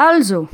Also,